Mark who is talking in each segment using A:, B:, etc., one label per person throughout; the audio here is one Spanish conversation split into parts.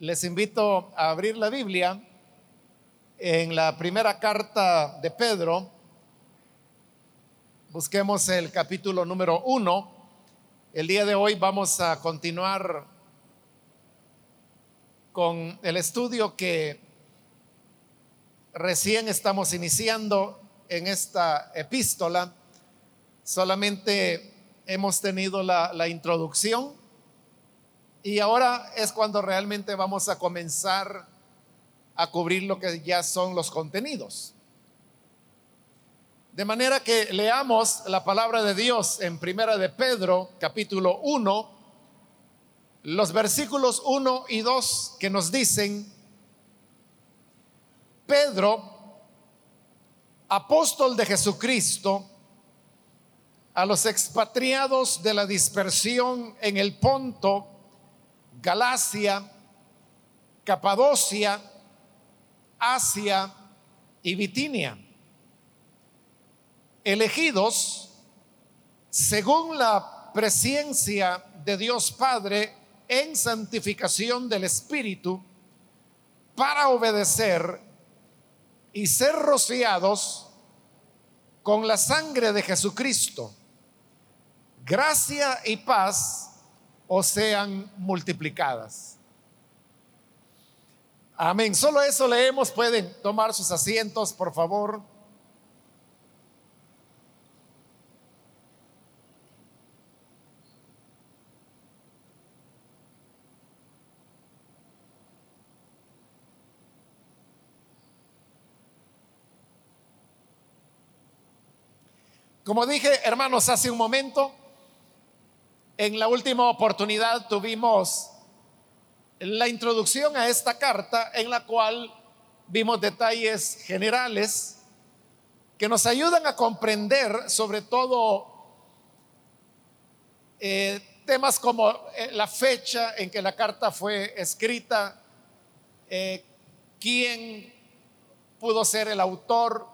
A: Les invito a abrir la Biblia en la primera carta de Pedro. Busquemos el capítulo número uno. El día de hoy vamos a continuar con el estudio que recién estamos iniciando en esta epístola. Solamente hemos tenido la, introducción y ahora es cuando realmente vamos a comenzar a cubrir lo que ya son los contenidos. De manera que leamos la palabra de Dios en Primera de Pedro, capítulo 1, los versículos 1 y 2 que nos dicen, Pedro, apóstol de Jesucristo, a los expatriados de la dispersión en el Ponto, Galacia, Capadocia, Asia y Bitinia, elegidos según la presencia de Dios Padre en santificación del Espíritu para obedecer y ser rociados con la sangre de Jesucristo. Gracia y paz o sean multiplicadas. Amén. Solo eso leemos. Pueden tomar sus asientos, por favor. Como dije, hermanos, hace un momento, en la última oportunidad tuvimos la introducción a esta carta en la cual vimos detalles generales que nos ayudan a comprender sobre todo eh, temas como eh, la fecha en que la carta fue escrita, eh, quién pudo ser el autor.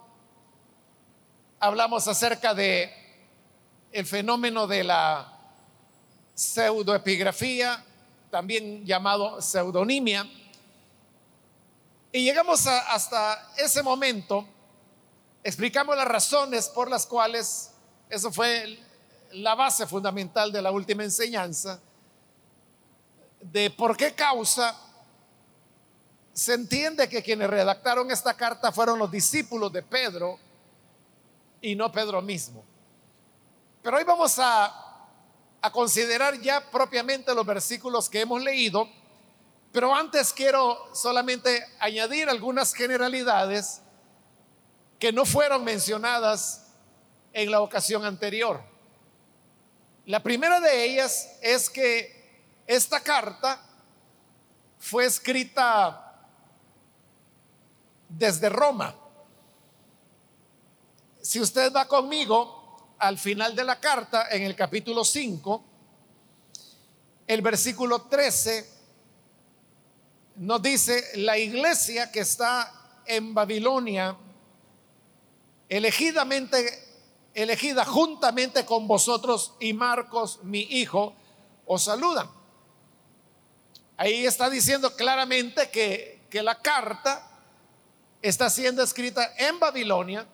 A: Hablamos acerca de el fenómeno de la pseudoepigrafía, también llamado pseudonimia. Y llegamos hasta ese momento, explicamos las razones por las cuales, eso fue la base fundamental de la última enseñanza, de por qué causa se entiende que quienes redactaron esta carta fueron los discípulos de Pedro y no Pedro mismo. Pero hoy vamos a a considerar ya propiamente los versículos que hemos leído, pero antes quiero solamente añadir algunas generalidades que no fueron mencionadas en la ocasión anterior. La primera de ellas es que esta carta fue escrita desde Roma. Si usted va conmigo al final de la carta, en el capítulo 5, el versículo 13, nos dice, la iglesia que está en Babilonia, elegidamente, elegida juntamente con vosotros y Marcos, mi hijo, os saludan. Ahí está diciendo claramente que, que la carta está siendo escrita en Babilonia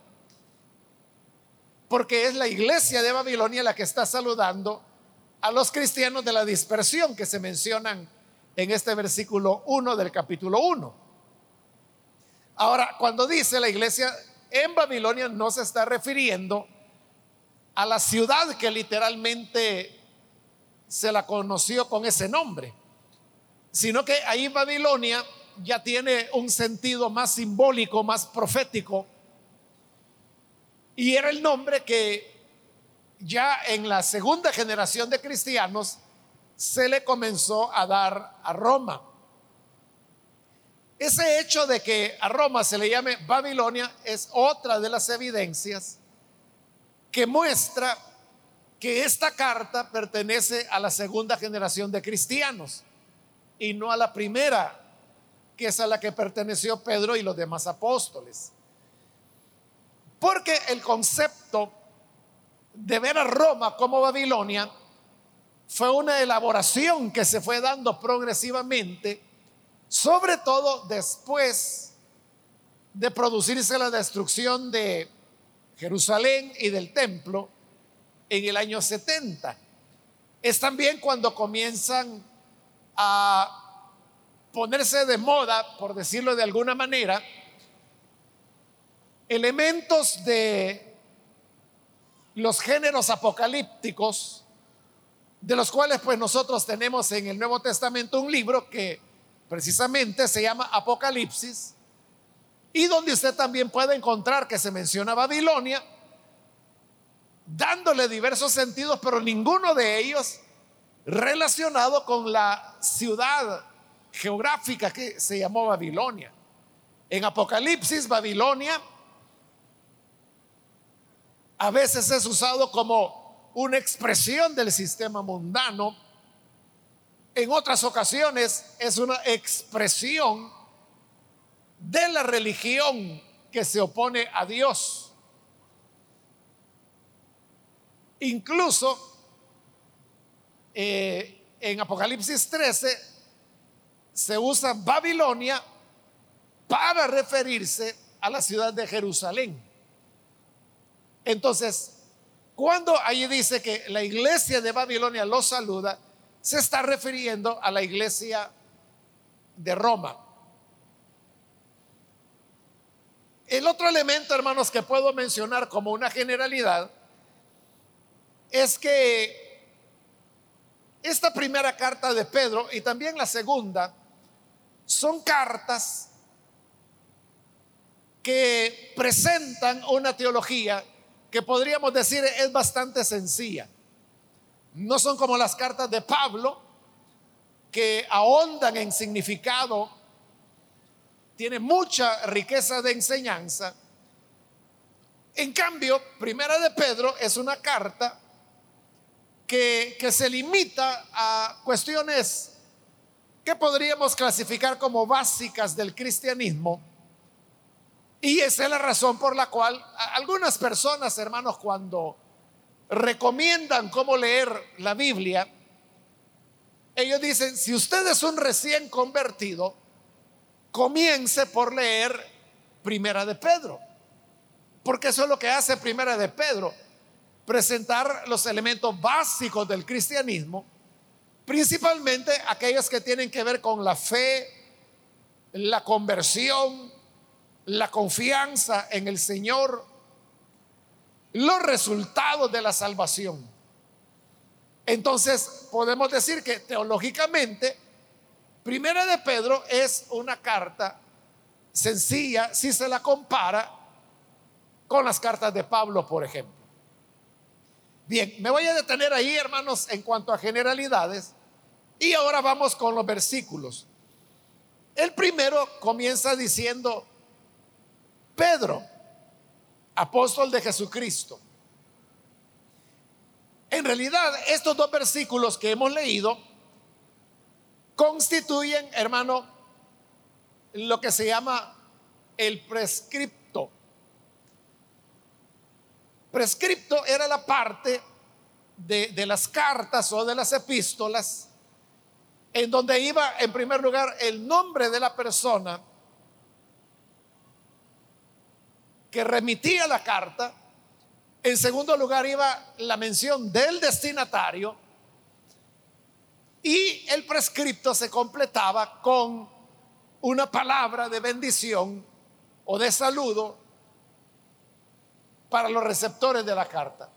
A: porque es la iglesia de Babilonia la que está saludando a los cristianos de la dispersión que se mencionan en este versículo 1 del capítulo 1. Ahora, cuando dice la iglesia en Babilonia, no se está refiriendo a la ciudad que literalmente se la conoció con ese nombre, sino que ahí Babilonia ya tiene un sentido más simbólico, más profético, y era el nombre que ya en la segunda generación de cristianos se le comenzó a dar a Roma. Ese hecho de que a Roma se le llame Babilonia es otra de las evidencias que muestra que esta carta pertenece a la segunda generación de cristianos y no a la primera, que es a la que perteneció Pedro y los demás apóstoles. Porque el concepto de ver a Roma como Babilonia fue una elaboración que se fue dando progresivamente sobre todo después de producirse la destrucción de Jerusalén y del templo en el año 70. Es también cuando comienzan a ponerse de moda, por decirlo de alguna manera, elementos de los géneros apocalípticos, de los cuales pues nosotros tenemos en el Nuevo Testamento un libro que precisamente se llama Apocalipsis, y donde usted también puede encontrar que se menciona Babilonia, dándole diversos sentidos, pero ninguno de ellos relacionado con la ciudad geográfica que se llamó Babilonia. En Apocalipsis, Babilonia a veces es usado como una expresión del sistema mundano. En otras ocasiones es una expresión de la religión que se opone a Dios. Incluso eh, en Apocalipsis 13 se usa Babilonia para referirse a la ciudad de Jerusalén. Entonces, cuando allí dice que la iglesia de Babilonia lo saluda, se está refiriendo a la iglesia de Roma. El otro elemento, hermanos, que puedo mencionar como una generalidad es que esta primera carta de Pedro y también la segunda son cartas que presentan una teología que podríamos decir es bastante sencilla. No son como las cartas de Pablo, que ahondan en significado tiene mucha riqueza de enseñanza. En cambio, Primera de Pedro es una carta que, que se limita a cuestiones que podríamos clasificar como básicas del cristianismo. Y esa es la razón por la cual algunas personas, hermanos, cuando recomiendan cómo leer la Biblia, ellos dicen, si usted es un recién convertido, comience por leer Primera de Pedro. Porque eso es lo que hace Primera de Pedro, presentar los elementos básicos del cristianismo, principalmente aquellos que tienen que ver con la fe, la conversión, la confianza en el Señor, los resultados de la salvación. Entonces, podemos decir que teológicamente Primera de Pedro es una carta sencilla si se la compara con las cartas de Pablo, por ejemplo. Bien, me voy a detener ahí, hermanos, en cuanto a generalidades. Y ahora vamos con los versículos. El primero comienza diciendo, Pedro, apóstol de Jesucristo. En realidad, estos dos versículos que hemos leído constituyen, hermano, lo que se llama el prescripto. Prescripto era la parte de, de, las cartas o de las epístolas en donde iba en primer lugar el nombre de la persona que remitía la carta, en segundo lugar iba la mención del destinatario y el prescripto se completaba con una palabra de bendición o de saludo para los receptores de la carta.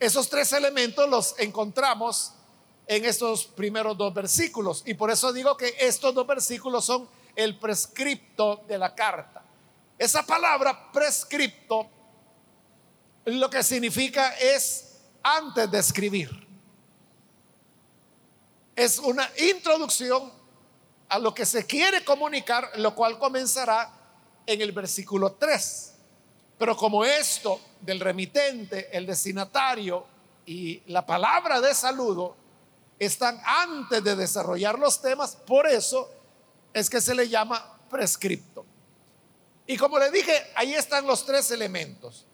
A: Esos tres elementos los encontramos en estos primeros dos versículos. Y por eso digo que estos dos versículos son el prescripto de la carta. Esa palabra prescripto lo que significa es antes de escribir es una introducción a lo que se quiere comunicar, lo cual comenzará en el versículo 3. Pero como esto del remitente, el destinatario y la palabra de saludo están antes de desarrollar los temas, por eso es que se le llama prescripto. Y como le dije, ahí están los tres elementos.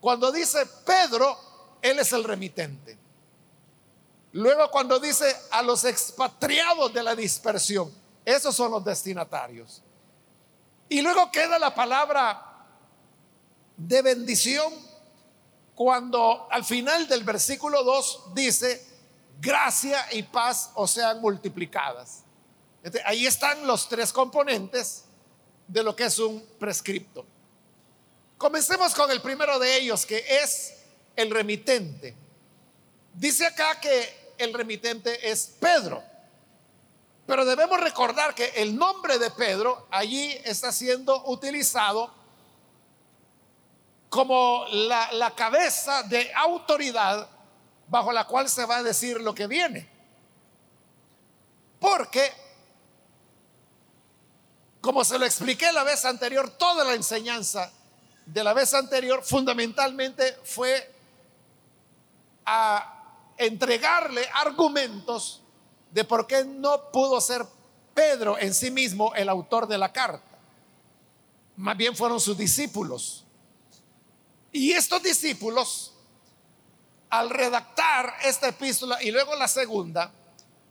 A: Cuando dice Pedro, él es el remitente. Luego cuando dice a los expatriados de la dispersión, Esos son los destinatarios. Y luego queda la palabra de bendición cuando al final del versículo 2 dice, gracia y paz o sean multiplicadas. ahí están los tres componentes de lo que es un prescripto. Comencemos con el primero de ellos, que es el remitente. Dice acá que el remitente es Pedro. Pero debemos recordar que el nombre de Pedro allí está siendo utilizado como la, la, cabeza de autoridad bajo la cual se va a decir lo que viene. Porque, como se lo expliqué la vez anterior, toda la enseñanza de la vez anterior fundamentalmente fue a entregarle argumentos de por qué no pudo ser Pedro en sí mismo el autor de la carta. Más bien fueron sus discípulos. Y estos discípulos, al redactar esta epístola y luego la segunda,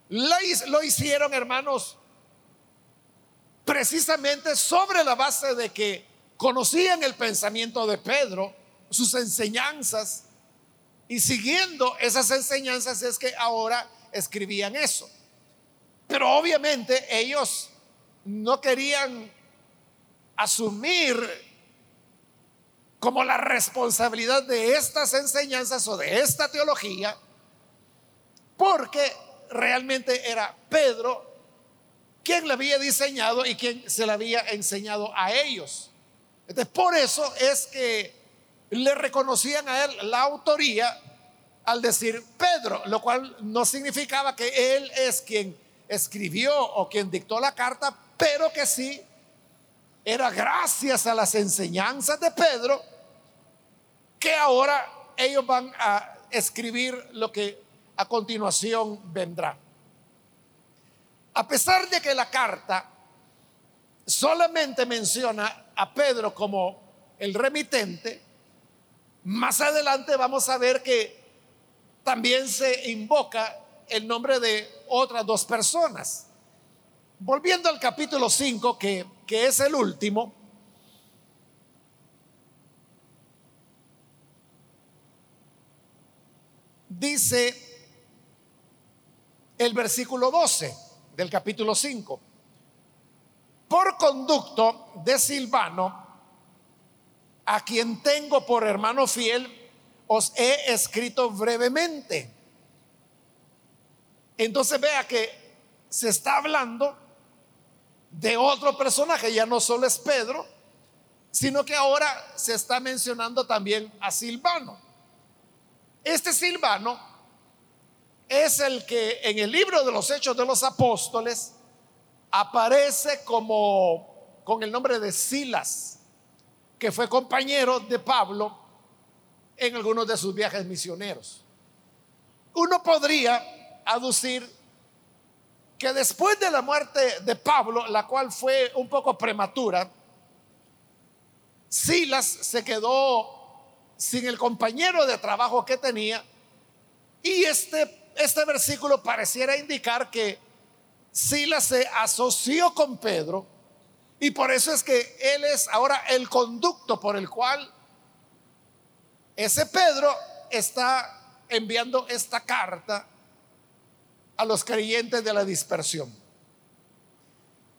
A: lo hicieron, hermanos, precisamente sobre la base de que conocían el pensamiento de Pedro, sus enseñanzas, y siguiendo esas enseñanzas es que ahora escribían eso. Pero obviamente ellos no querían asumir como la responsabilidad de estas enseñanzas o de esta teología, porque realmente era Pedro quien la había diseñado y quien se la había enseñado a ellos. Entonces, por eso es que le reconocían a él la autoría al decir Pedro, lo cual no significaba que él es quien escribió o quien dictó la carta, pero que sí era gracias a las enseñanzas de Pedro que ahora ellos van a escribir lo que a continuación vendrá. A pesar de que la carta solamente menciona a Pedro como el remitente, más adelante vamos a ver que también se invoca el nombre de otras dos personas. Volviendo al capítulo 5, que, que es el último, dice el versículo 12 del capítulo 5. Por conducto de Silvano, a quien tengo por hermano fiel, os he escrito brevemente. Entonces vea que se está hablando de otro personaje, ya no solo es Pedro, sino que ahora se está mencionando también a Silvano. Este Silvano es el que en el libro de los Hechos de los Apóstoles aparece como con el nombre de Silas, que fue compañero de Pablo en algunos de sus viajes misioneros. Uno podría aducir que después de la muerte de Pablo, la cual fue un poco prematura, Silas se quedó sin el compañero de trabajo que tenía y este, este versículo pareciera indicar que Silas se asoció con Pedro y por eso es que él es ahora el conducto por el cual ese Pedro está enviando esta carta a los creyentes de la dispersión.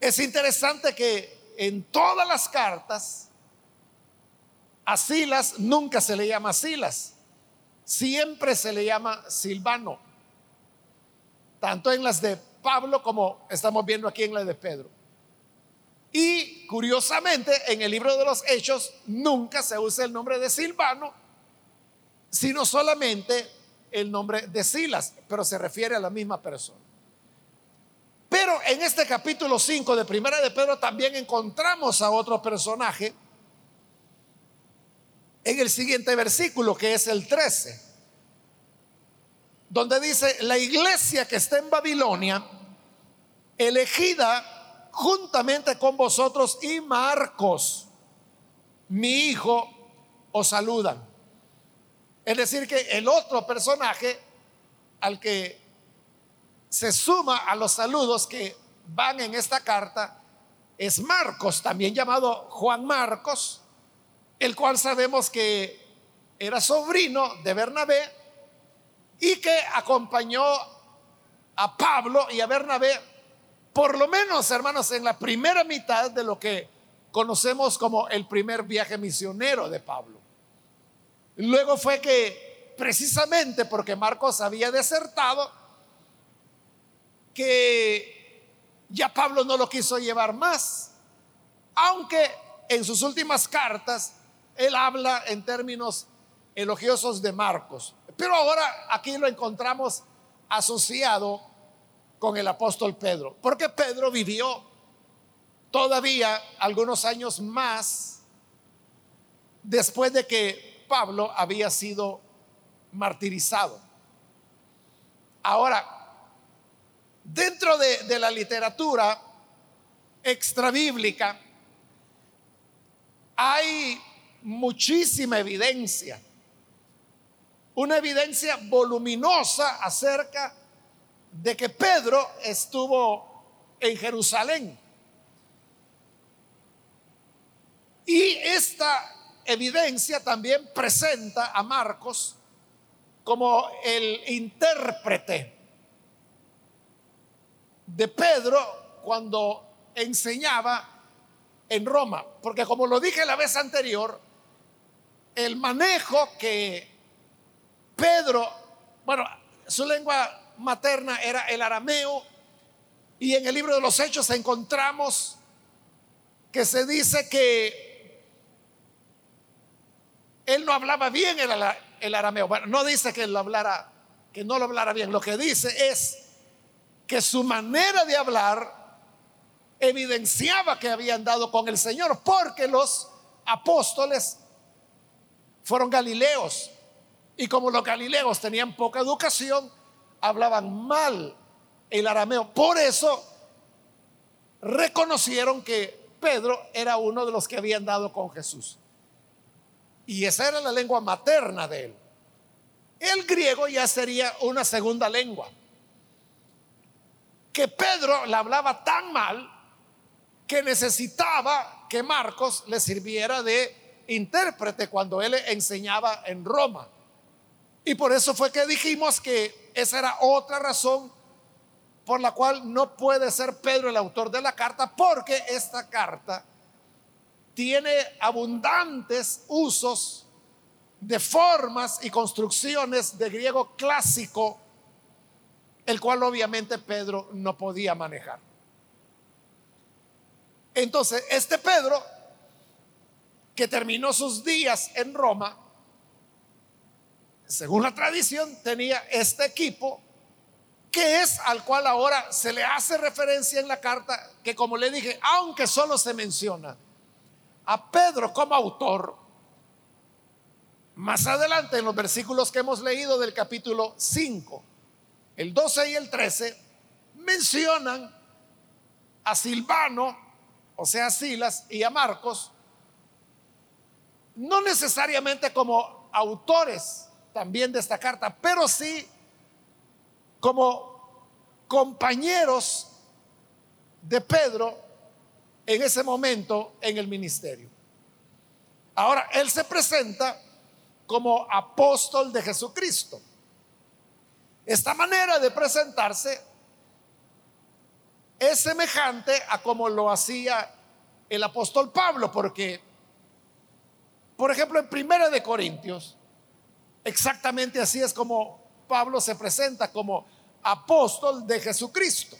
A: Es interesante que en todas las cartas a Silas nunca se le llama Silas, siempre se le llama Silvano, tanto en las de Pablo como estamos viendo aquí en la de Pedro. Y curiosamente, en el libro de los Hechos nunca se usa el nombre de Silvano, sino solamente el nombre de Silas, pero se refiere a la misma persona. Pero en este capítulo 5 de Primera de Pedro también encontramos a otro personaje en el siguiente versículo, que es el 13, donde dice, la iglesia que está en Babilonia, elegida juntamente con vosotros y Marcos, mi hijo, os saludan. Es decir, que el otro personaje al que se suma a los saludos que van en esta carta es Marcos, también llamado Juan Marcos, el cual sabemos que era sobrino de Bernabé y que acompañó a Pablo y a Bernabé, por lo menos, hermanos, en la primera mitad de lo que conocemos como el primer viaje misionero de Pablo. Luego fue que, precisamente porque Marcos había desertado, que ya Pablo no lo quiso llevar más, aunque en sus últimas cartas él habla en términos elogiosos de Marcos. Pero ahora aquí lo encontramos asociado con el apóstol Pedro, porque Pedro vivió todavía algunos años más después de que Pablo había sido martirizado. Ahora, dentro de, la literatura extrabíblica hay muchísima evidencia una evidencia voluminosa acerca de que Pedro estuvo en Jerusalén. Y esta evidencia también presenta a Marcos como el intérprete de Pedro cuando enseñaba en Roma. Porque como lo dije la vez anterior, el manejo que Pedro, bueno, su lengua materna era el arameo y en el libro de los hechos encontramos que se dice que él no hablaba bien el, arameo. Bueno, no dice que que no lo hablara bien. Lo que dice es que su manera de hablar evidenciaba que había andado con el Señor, porque los apóstoles fueron galileos y como los galileos tenían poca educación, hablaban mal el arameo. Por eso reconocieron que Pedro era uno de los que habían dado con Jesús. Y esa era la lengua materna de él. El griego ya sería una segunda lengua. Que Pedro la hablaba tan mal que necesitaba que Marcos le sirviera de intérprete cuando él enseñaba en Roma. Y por eso fue que dijimos que esa era otra razón por la cual no puede ser Pedro el autor de la carta, porque esta carta tiene abundantes usos de formas y construcciones de griego clásico, el cual obviamente Pedro no podía manejar. Entonces, este Pedro, que terminó sus días en Roma, según la tradición, tenía este equipo que es al cual ahora se le hace referencia en la carta, que como le dije, aunque solo se menciona a Pedro como autor, más adelante en los versículos que hemos leído del capítulo 5, el 12 y el 13, mencionan a Silvano, o sea, a Silas y a Marcos, no necesariamente como autores también de esta carta, pero sí como compañeros de Pedro en ese momento en el ministerio. Ahora, él se presenta como apóstol de Jesucristo. Esta manera de presentarse es semejante a como lo hacía el apóstol Pablo, porque, por ejemplo, en Primera de Corintios, Exactamente así es como Pablo se presenta como apóstol de Jesucristo.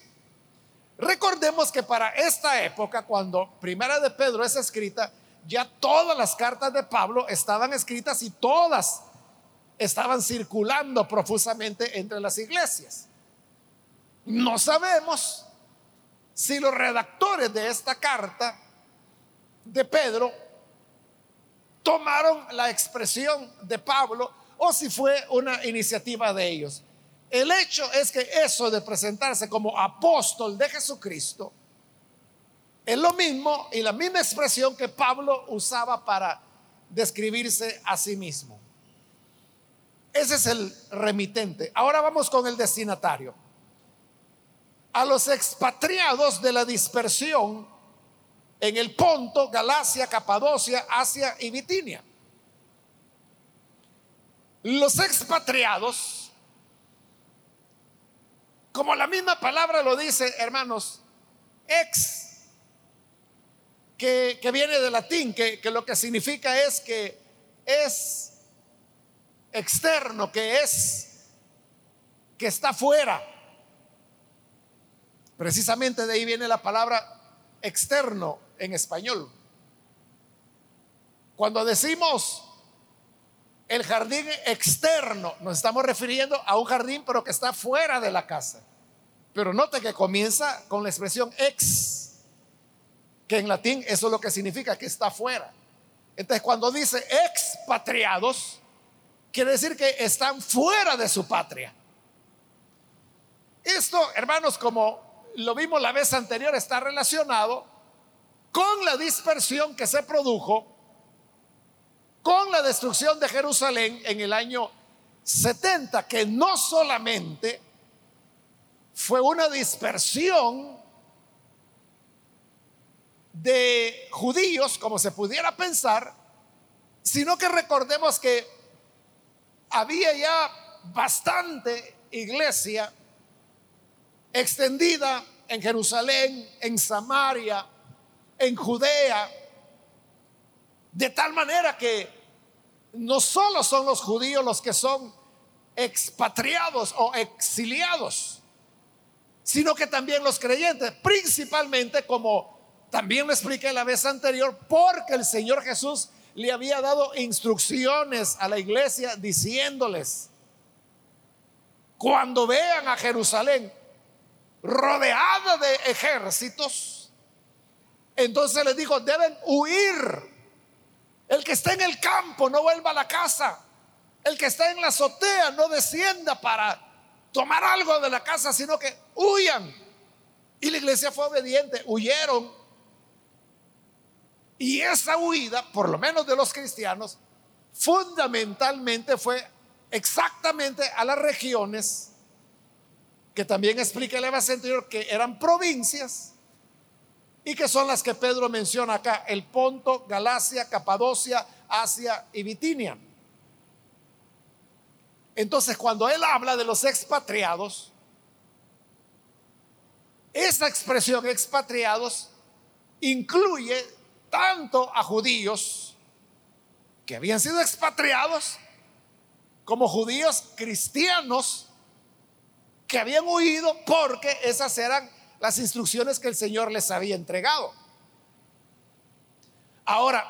A: Recordemos que para esta época, cuando Primera de Pedro es escrita, ya todas las cartas de Pablo estaban escritas y todas estaban circulando profusamente entre las iglesias. No sabemos si los redactores de esta carta de Pedro tomaron la expresión de Pablo o si fue una iniciativa de ellos. El hecho es que eso de presentarse como apóstol de Jesucristo es lo mismo y la misma expresión que Pablo usaba para describirse a sí mismo. Ese es el remitente. Ahora vamos con el destinatario. a los expatriados de la dispersión en el Ponto, Galacia, Capadocia, Asia y Bitinia. Los expatriados, como la misma palabra lo dice, hermanos, ex, que, viene de latín, que, que lo que significa es que es externo, que es, que está fuera. Precisamente de ahí viene la palabra externo en español. Cuando decimos el jardín externo, nos estamos refiriendo a un jardín pero que está fuera de la casa. Pero note que comienza con la expresión ex, que en latín eso es lo que significa que está fuera. Entonces cuando dice expatriados, quiere decir que están fuera de su patria. Esto, hermanos, como lo vimos la vez anterior, está relacionado con la dispersión que se produjo con la destrucción de Jerusalén en el año 70, que no solamente fue una dispersión de judíos, como se pudiera pensar, sino que recordemos que había ya bastante iglesia extendida en Jerusalén, en Samaria, en Judea, de tal manera que no solo son los judíos los que son expatriados o exiliados, sino que también los creyentes, principalmente como también lo expliqué la vez anterior, porque el Señor Jesús le había dado instrucciones a la iglesia diciéndoles, cuando vean a Jerusalén rodeada de ejércitos, entonces les dijo, deben huir. El que está en el campo no vuelva a la casa. El que está en la azotea no descienda para tomar algo de la casa, sino que huyan. Y la iglesia fue obediente, huyeron y esa huida, por lo menos de los cristianos, fundamentalmente fue exactamente a las regiones que también explica el Evangelio que eran provincias y que son las que Pedro menciona acá, el Ponto, Galacia, Capadocia, Asia y Bitinia. Entonces, cuando él habla de los expatriados, esa expresión expatriados incluye tanto a judíos que habían sido expatriados como judíos cristianos que habían huido porque esas eran las instrucciones que el Señor les había entregado. Ahora,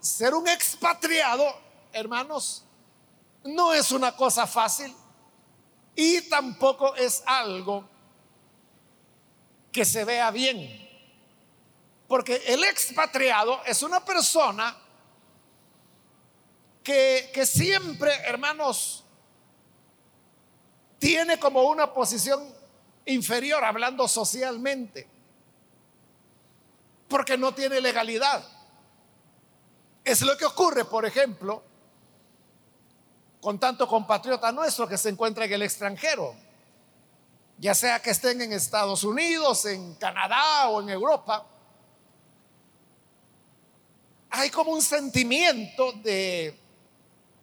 A: ser un expatriado, hermanos, no es una cosa fácil y tampoco es algo que se vea bien. Porque el expatriado es una persona que, que siempre, hermanos, tiene como una posición inferior, hablando socialmente, porque no tiene legalidad. Es lo que ocurre, por ejemplo, con tanto compatriota nuestro que se encuentra en el extranjero, ya sea que estén en Estados Unidos, en Canadá o en Europa hay como un sentimiento de,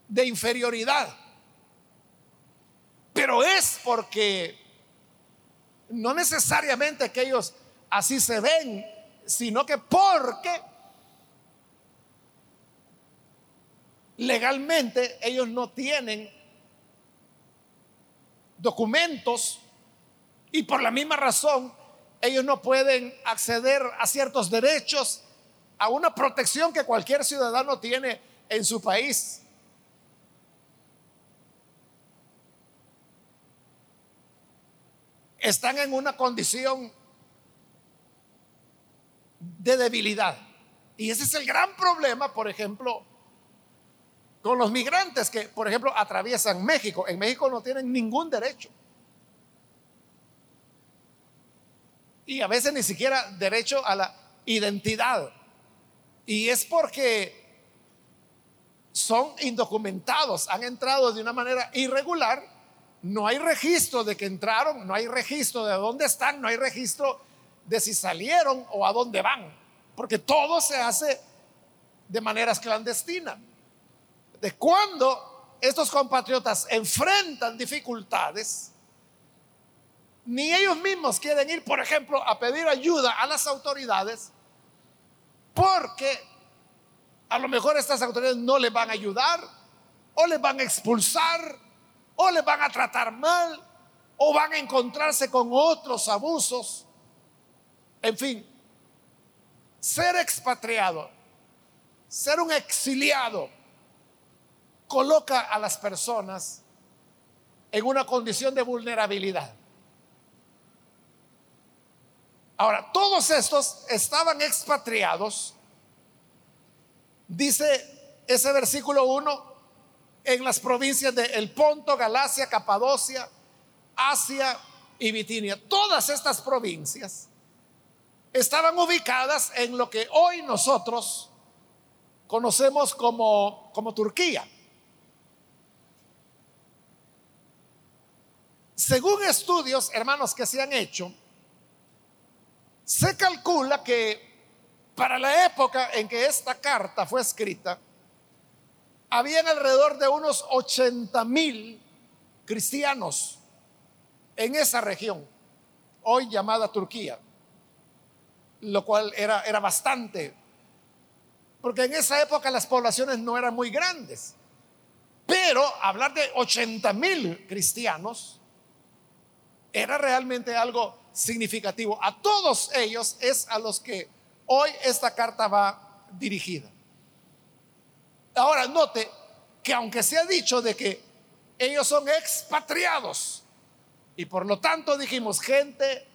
A: de inferioridad. Pero es porque no necesariamente que ellos así se ven, sino que porque legalmente ellos no tienen documentos y por la misma razón ellos no pueden acceder a ciertos derechos a una protección que cualquier ciudadano tiene en su país. Están en una condición de debilidad. Y ese es el gran problema, por ejemplo, con los migrantes que, por ejemplo, atraviesan México. En México no tienen ningún derecho. Y a veces ni siquiera derecho a la identidad. Y es porque son indocumentados, han entrado de una manera irregular no hay registro de que entraron, no hay registro de dónde están, no hay registro de si salieron o a dónde van, porque todo se hace de maneras clandestinas. De cuando estos compatriotas enfrentan dificultades, ni ellos mismos quieren ir, por ejemplo, a pedir ayuda a las autoridades, porque a lo mejor estas autoridades no les van a ayudar, o les van a expulsar, o les van a tratar mal, o van a encontrarse con otros abusos. En fin, ser expatriado, ser un exiliado, coloca a las personas en una condición de vulnerabilidad. Ahora, todos estos estaban expatriados, dice ese versículo 1, en las provincias de El Ponto, Galacia, Capadocia, Asia y Bitinia. Todas estas provincias estaban ubicadas en lo que hoy nosotros conocemos como, como Turquía. Según estudios, hermanos, que se han hecho, se calcula que para la época en que esta carta fue escrita, habían alrededor de unos 80 mil cristianos en esa región, hoy llamada Turquía, lo cual era, era bastante, porque en esa época las poblaciones no eran muy grandes, pero hablar de 80 mil cristianos era realmente algo significativo. A todos ellos es a los que hoy esta carta va dirigida. Ahora, note que aunque se ha dicho de que ellos son expatriados y por lo tanto dijimos gente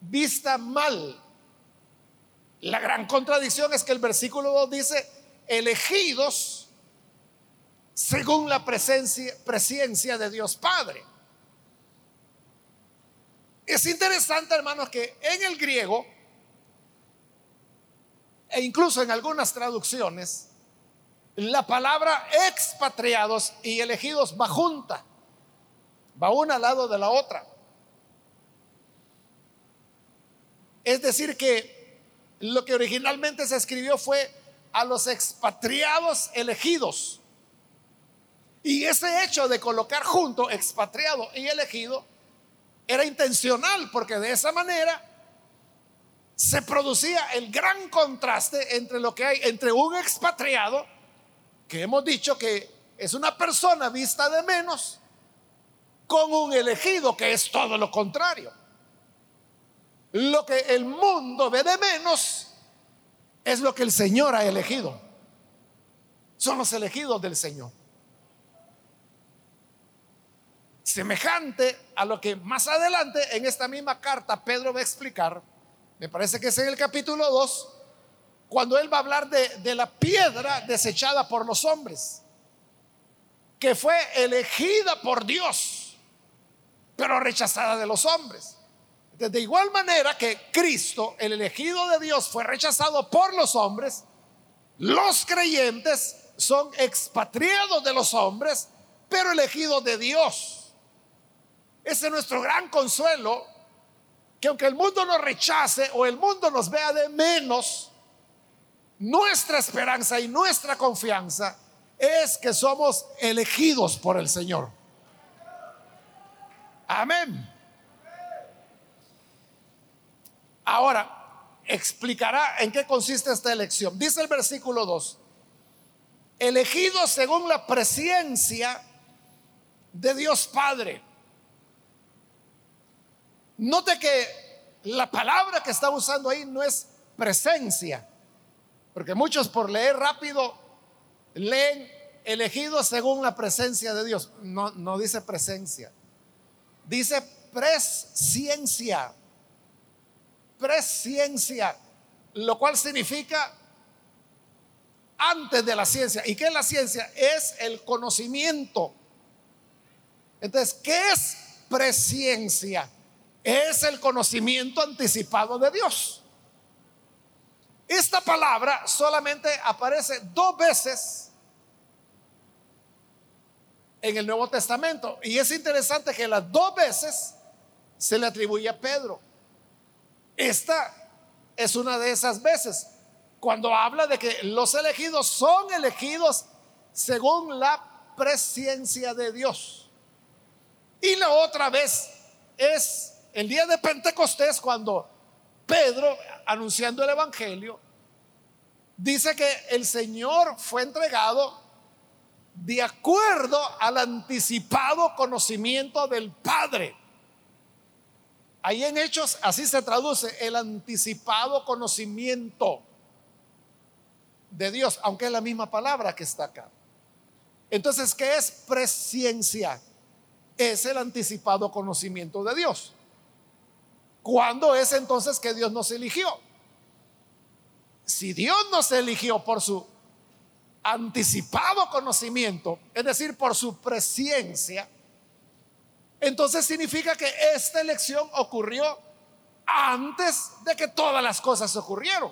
A: vista mal, la gran contradicción es que el versículo 2 dice elegidos según la presencia, presencia de Dios Padre. Es interesante, hermanos, que en el griego, e incluso en algunas traducciones, la palabra expatriados y elegidos va junta, va una al lado de la otra. Es decir, que lo que originalmente se escribió fue a los expatriados elegidos. Y ese hecho de colocar junto expatriado y elegido era intencional porque de esa manera se producía el gran contraste entre lo que hay entre un expatriado, que hemos dicho que es una persona vista de menos, con un elegido que es todo lo contrario. Lo que el mundo ve de menos es lo que el Señor ha elegido. Son los elegidos del Señor. semejante a lo que más adelante en esta misma carta Pedro va a explicar, me parece que es en el capítulo 2, cuando él va a hablar de, de la piedra desechada por los hombres, que fue elegida por Dios, pero rechazada de los hombres. De igual manera que Cristo, el elegido de Dios, fue rechazado por los hombres, los creyentes son expatriados de los hombres, pero elegidos de Dios. Ese es nuestro gran consuelo, que aunque el mundo nos rechace o el mundo nos vea de menos, nuestra esperanza y nuestra confianza es que somos elegidos por el Señor. Amén. Ahora, explicará en qué consiste esta elección. Dice el versículo 2, elegidos según la presencia de Dios Padre. Note que la palabra que está usando ahí no es presencia, porque muchos por leer rápido leen elegidos según la presencia de Dios. No, no dice presencia, dice presciencia, presciencia, lo cual significa antes de la ciencia. ¿Y qué es la ciencia? Es el conocimiento. Entonces, ¿qué es presciencia? Es el conocimiento anticipado de Dios. Esta palabra solamente aparece dos veces en el Nuevo Testamento. Y es interesante que las dos veces se le atribuye a Pedro. Esta es una de esas veces, cuando habla de que los elegidos son elegidos según la presencia de Dios. Y la otra vez es el día de Pentecostés, cuando Pedro, anunciando el Evangelio, dice que el Señor fue entregado de acuerdo al anticipado conocimiento del Padre. Ahí en Hechos así se traduce el anticipado conocimiento de Dios, aunque es la misma palabra que está acá. Entonces, ¿qué es presciencia? Es el anticipado conocimiento de Dios. ¿Cuándo es entonces que Dios nos eligió? Si Dios nos eligió por su anticipado conocimiento, es decir, por su presencia, entonces significa que esta elección ocurrió antes de que todas las cosas ocurrieron.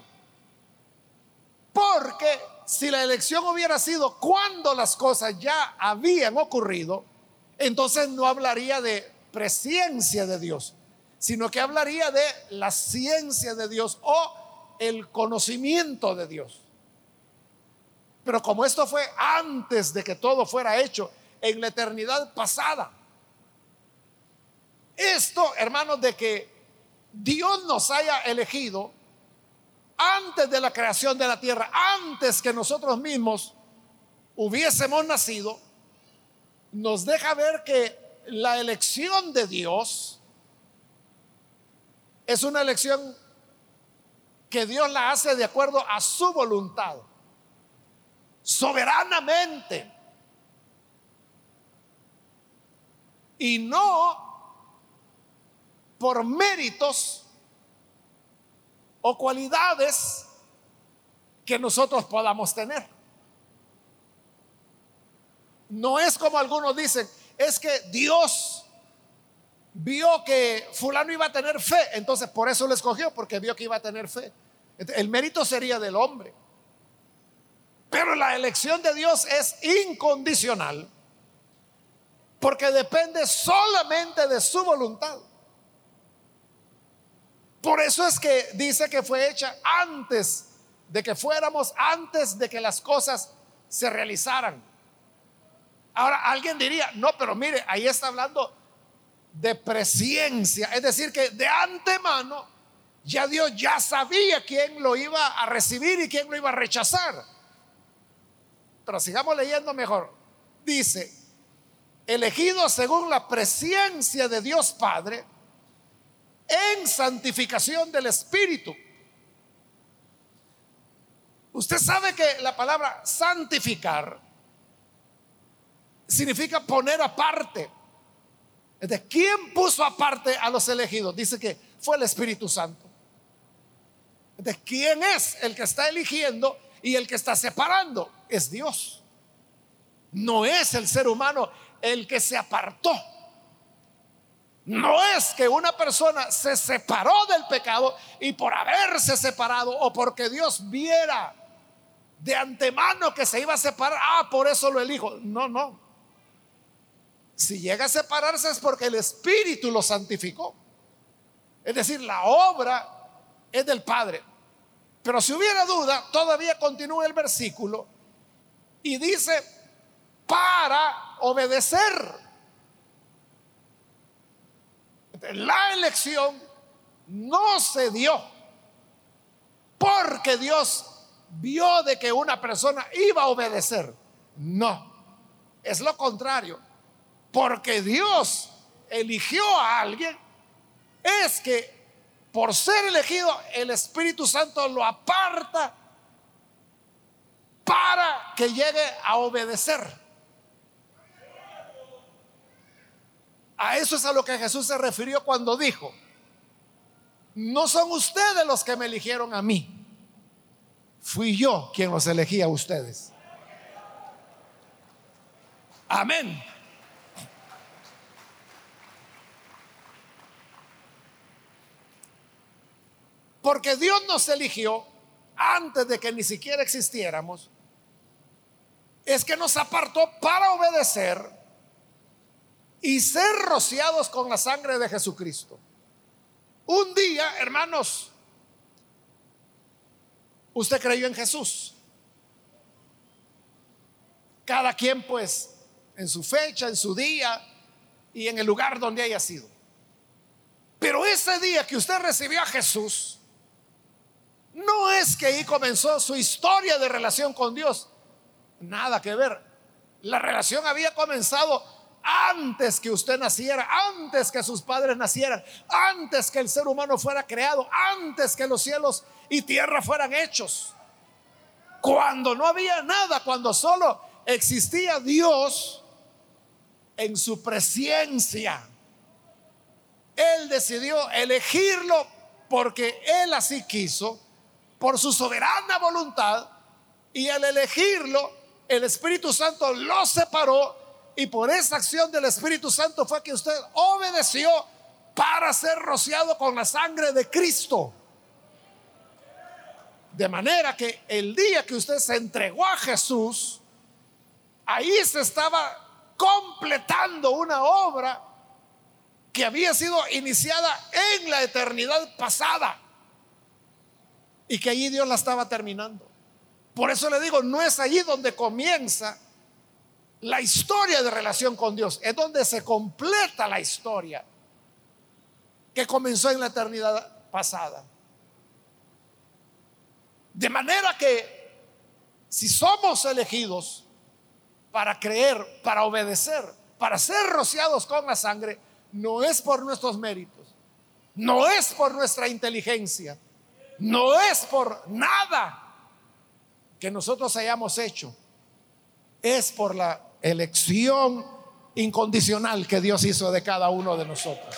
A: Porque si la elección hubiera sido cuando las cosas ya habían ocurrido, entonces no hablaría de presencia de Dios, sino que hablaría de la ciencia de Dios o el conocimiento de Dios. Pero como esto fue antes de que todo fuera hecho, en la eternidad pasada, esto, hermanos, de que Dios nos haya elegido antes de la creación de la tierra, antes que nosotros mismos hubiésemos nacido, nos deja ver que la elección de Dios es una elección que Dios la hace de acuerdo a su voluntad, soberanamente. Y no por méritos o cualidades que nosotros podamos tener. No es como algunos dicen, es que Dios vio que fulano iba a tener fe, entonces por eso lo escogió, porque vio que iba a tener fe. El mérito sería del hombre. Pero la elección de Dios es incondicional, porque depende solamente de su voluntad. Por eso es que dice que fue hecha antes de que fuéramos, antes de que las cosas se realizaran. Ahora alguien diría, no, pero mire, ahí está hablando de presencia, es decir, que de antemano ya Dios ya sabía quién lo iba a recibir y quién lo iba a rechazar. Pero sigamos leyendo mejor. Dice, elegido según la presencia de Dios Padre, en santificación del Espíritu. Usted sabe que la palabra santificar significa poner aparte. ¿De quién puso aparte a los elegidos? Dice que fue el Espíritu Santo. ¿De quién es el que está eligiendo y el que está separando? Es Dios. No es el ser humano el que se apartó. No es que una persona se separó del pecado y por haberse separado o porque Dios viera de antemano que se iba a separar, ah, por eso lo elijo. No, no. Si llega a separarse es porque el Espíritu lo santificó. Es decir, la obra es del Padre. Pero si hubiera duda, todavía continúa el versículo y dice, para obedecer la elección no se dio porque Dios vio de que una persona iba a obedecer. No, es lo contrario. Porque Dios eligió a alguien, es que por ser elegido el Espíritu Santo lo aparta para que llegue a obedecer. A eso es a lo que Jesús se refirió cuando dijo, no son ustedes los que me eligieron a mí, fui yo quien los elegí a ustedes. Amén. Porque Dios nos eligió antes de que ni siquiera existiéramos, es que nos apartó para obedecer y ser rociados con la sangre de Jesucristo. Un día, hermanos, usted creyó en Jesús. Cada quien pues en su fecha, en su día y en el lugar donde haya sido. Pero ese día que usted recibió a Jesús, no es que ahí comenzó su historia de relación con Dios. Nada que ver. La relación había comenzado antes que usted naciera, antes que sus padres nacieran, antes que el ser humano fuera creado, antes que los cielos y tierra fueran hechos. Cuando no había nada, cuando solo existía Dios en su presencia. Él decidió elegirlo porque Él así quiso, por su soberana voluntad, y al elegirlo, el Espíritu Santo lo separó y por esa acción del Espíritu Santo fue que usted obedeció para ser rociado con la sangre de Cristo. De manera que el día que usted se entregó a Jesús, ahí se estaba completando una obra que había sido iniciada en la eternidad pasada y que allí Dios la estaba terminando. Por eso le digo, no es allí donde comienza la historia de relación con Dios, es donde se completa la historia que comenzó en la eternidad pasada. De manera que si somos elegidos para creer, para obedecer, para ser rociados con la sangre, no es por nuestros méritos, no es por nuestra inteligencia, no es por nada que nosotros hayamos hecho, es por la elección incondicional que Dios hizo de cada uno de nosotros.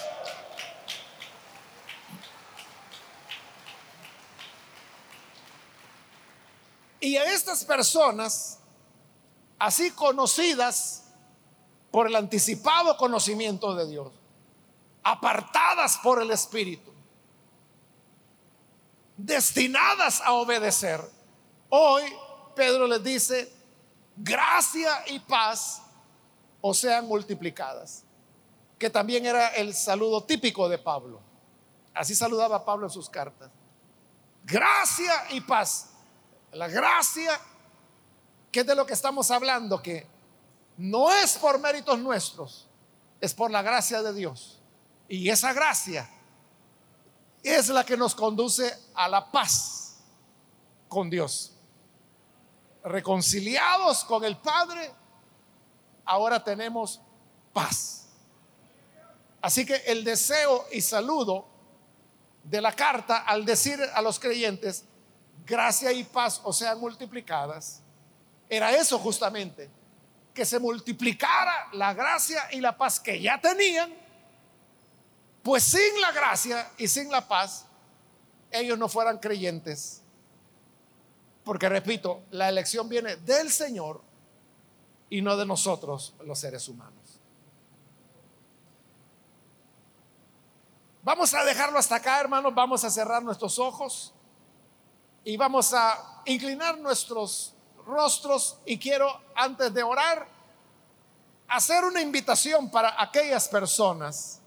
A: Y a estas personas, así conocidas por el anticipado conocimiento de Dios, apartadas por el Espíritu, destinadas a obedecer, hoy Pedro les dice, gracia y paz o sean multiplicadas, que también era el saludo típico de Pablo. Así saludaba Pablo en sus cartas. Gracia y paz. La gracia, que es de lo que estamos hablando, que no es por méritos nuestros, es por la gracia de Dios. Y esa gracia es la que nos conduce a la paz con Dios reconciliados con el Padre, ahora tenemos paz. Así que el deseo y saludo de la carta al decir a los creyentes, gracia y paz o sean multiplicadas, era eso justamente, que se multiplicara la gracia y la paz que ya tenían, pues sin la gracia y sin la paz, ellos no fueran creyentes porque repito, la elección viene del Señor y no de nosotros los seres humanos. Vamos a dejarlo hasta acá, hermanos. Vamos a cerrar nuestros ojos y vamos a inclinar nuestros rostros. Y quiero, antes de orar, hacer una invitación para aquellas personas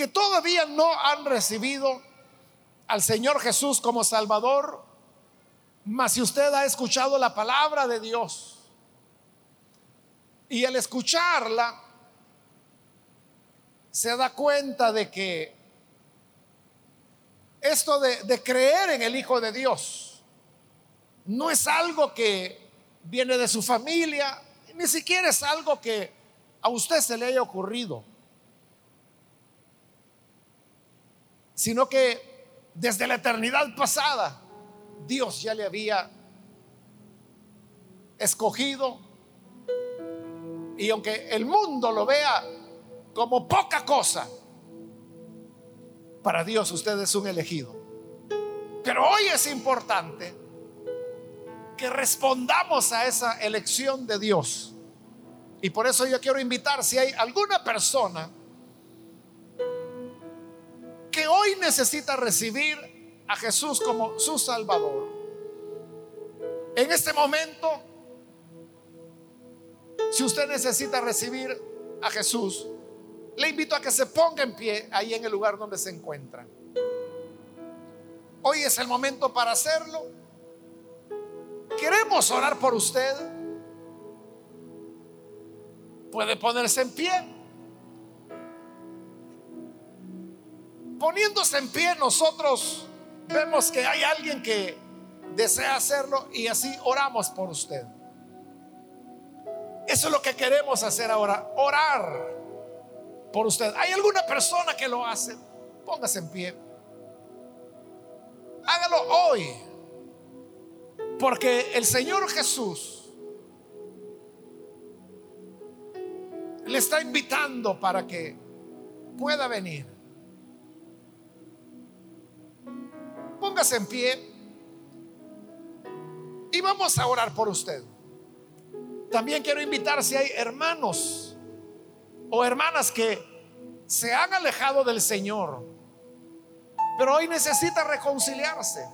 A: que todavía no han recibido al Señor Jesús como Salvador mas si usted ha escuchado la palabra de Dios y al escucharla se da cuenta de que esto de, de, creer en el Hijo de Dios no es algo que viene de su familia, ni siquiera es algo que a usted se le haya ocurrido, sino que desde la eternidad pasada Dios ya le había escogido. Y aunque el mundo lo vea como poca cosa, para Dios usted es un elegido. Pero hoy es importante que respondamos a esa elección de Dios. Y por eso yo quiero invitar si hay alguna persona hoy necesita recibir a Jesús como su Salvador. En este momento, Si usted necesita recibir a Jesús, le invito a que se ponga en pie ahí en el lugar donde se encuentra. Hoy es el momento para hacerlo. Queremos orar por usted. Puede ponerse en pie. Poniéndose en pie, nosotros vemos que hay alguien que desea hacerlo y así oramos por usted. Eso es lo que queremos hacer ahora, orar por usted. ¿Hay alguna persona que lo hace? Póngase en pie. Hágalo hoy. Porque el Señor Jesús le está invitando para que pueda venir. Póngase en pie y vamos a orar por usted. También quiero invitar si hay hermanos o hermanas que se han alejado del Señor, pero hoy necesita reconciliarse.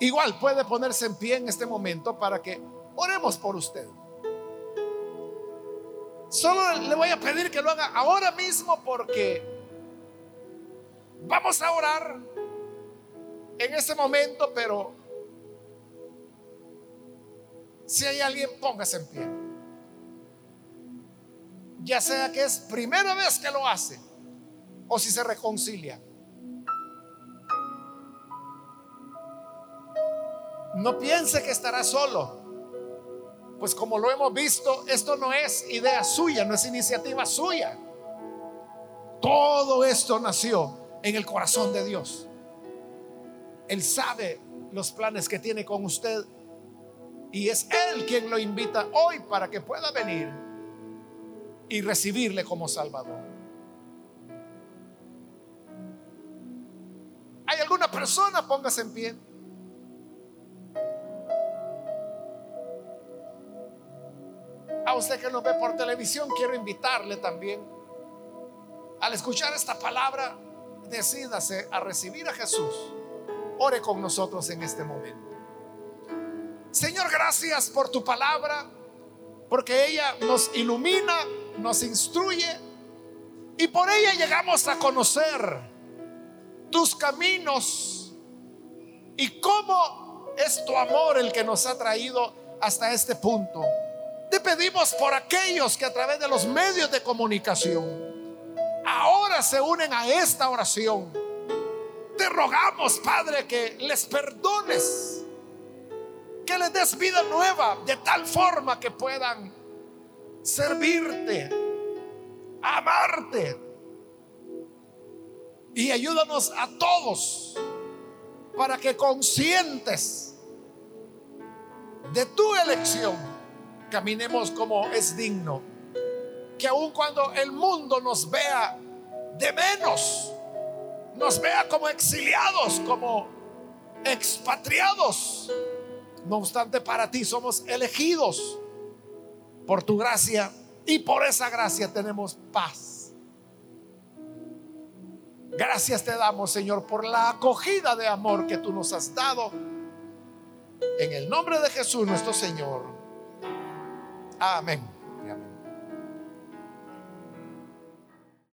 A: Igual puede ponerse en pie en este momento para que oremos por usted. Solo le voy a pedir que lo haga ahora mismo porque vamos a orar en ese momento, pero si hay alguien, póngase en pie. Ya sea que es primera vez que lo hace o si se reconcilia. No piense que estará solo. Pues como lo hemos visto, esto no es idea suya, no es iniciativa suya. Todo esto nació en el corazón de Dios. Él sabe los planes que tiene con usted y es Él quien lo invita hoy para que pueda venir y recibirle como Salvador. ¿Hay alguna persona? Póngase en pie. A usted que nos ve por televisión, quiero invitarle también. Al escuchar esta palabra, decídase a recibir a Jesús. Ore con nosotros en este momento. Señor, gracias por tu palabra, porque ella nos ilumina, nos instruye y por ella llegamos a conocer tus caminos y cómo es tu amor el que nos ha traído hasta este punto. Te pedimos por aquellos que a través de los medios de comunicación ahora se unen a esta oración. Te rogamos, Padre, que les perdones que les des vida nueva de tal forma que puedan servirte, amarte. Y ayúdanos a todos para que conscientes de tu elección caminemos como es digno. Que aun cuando el mundo nos vea de menos, nos vea como exiliados, como expatriados, no obstante, para ti somos elegidos por tu gracia y por esa gracia tenemos paz. Gracias te damos, Señor, por la acogida de amor que tú nos has dado. En el nombre de Jesús nuestro Señor. Amén.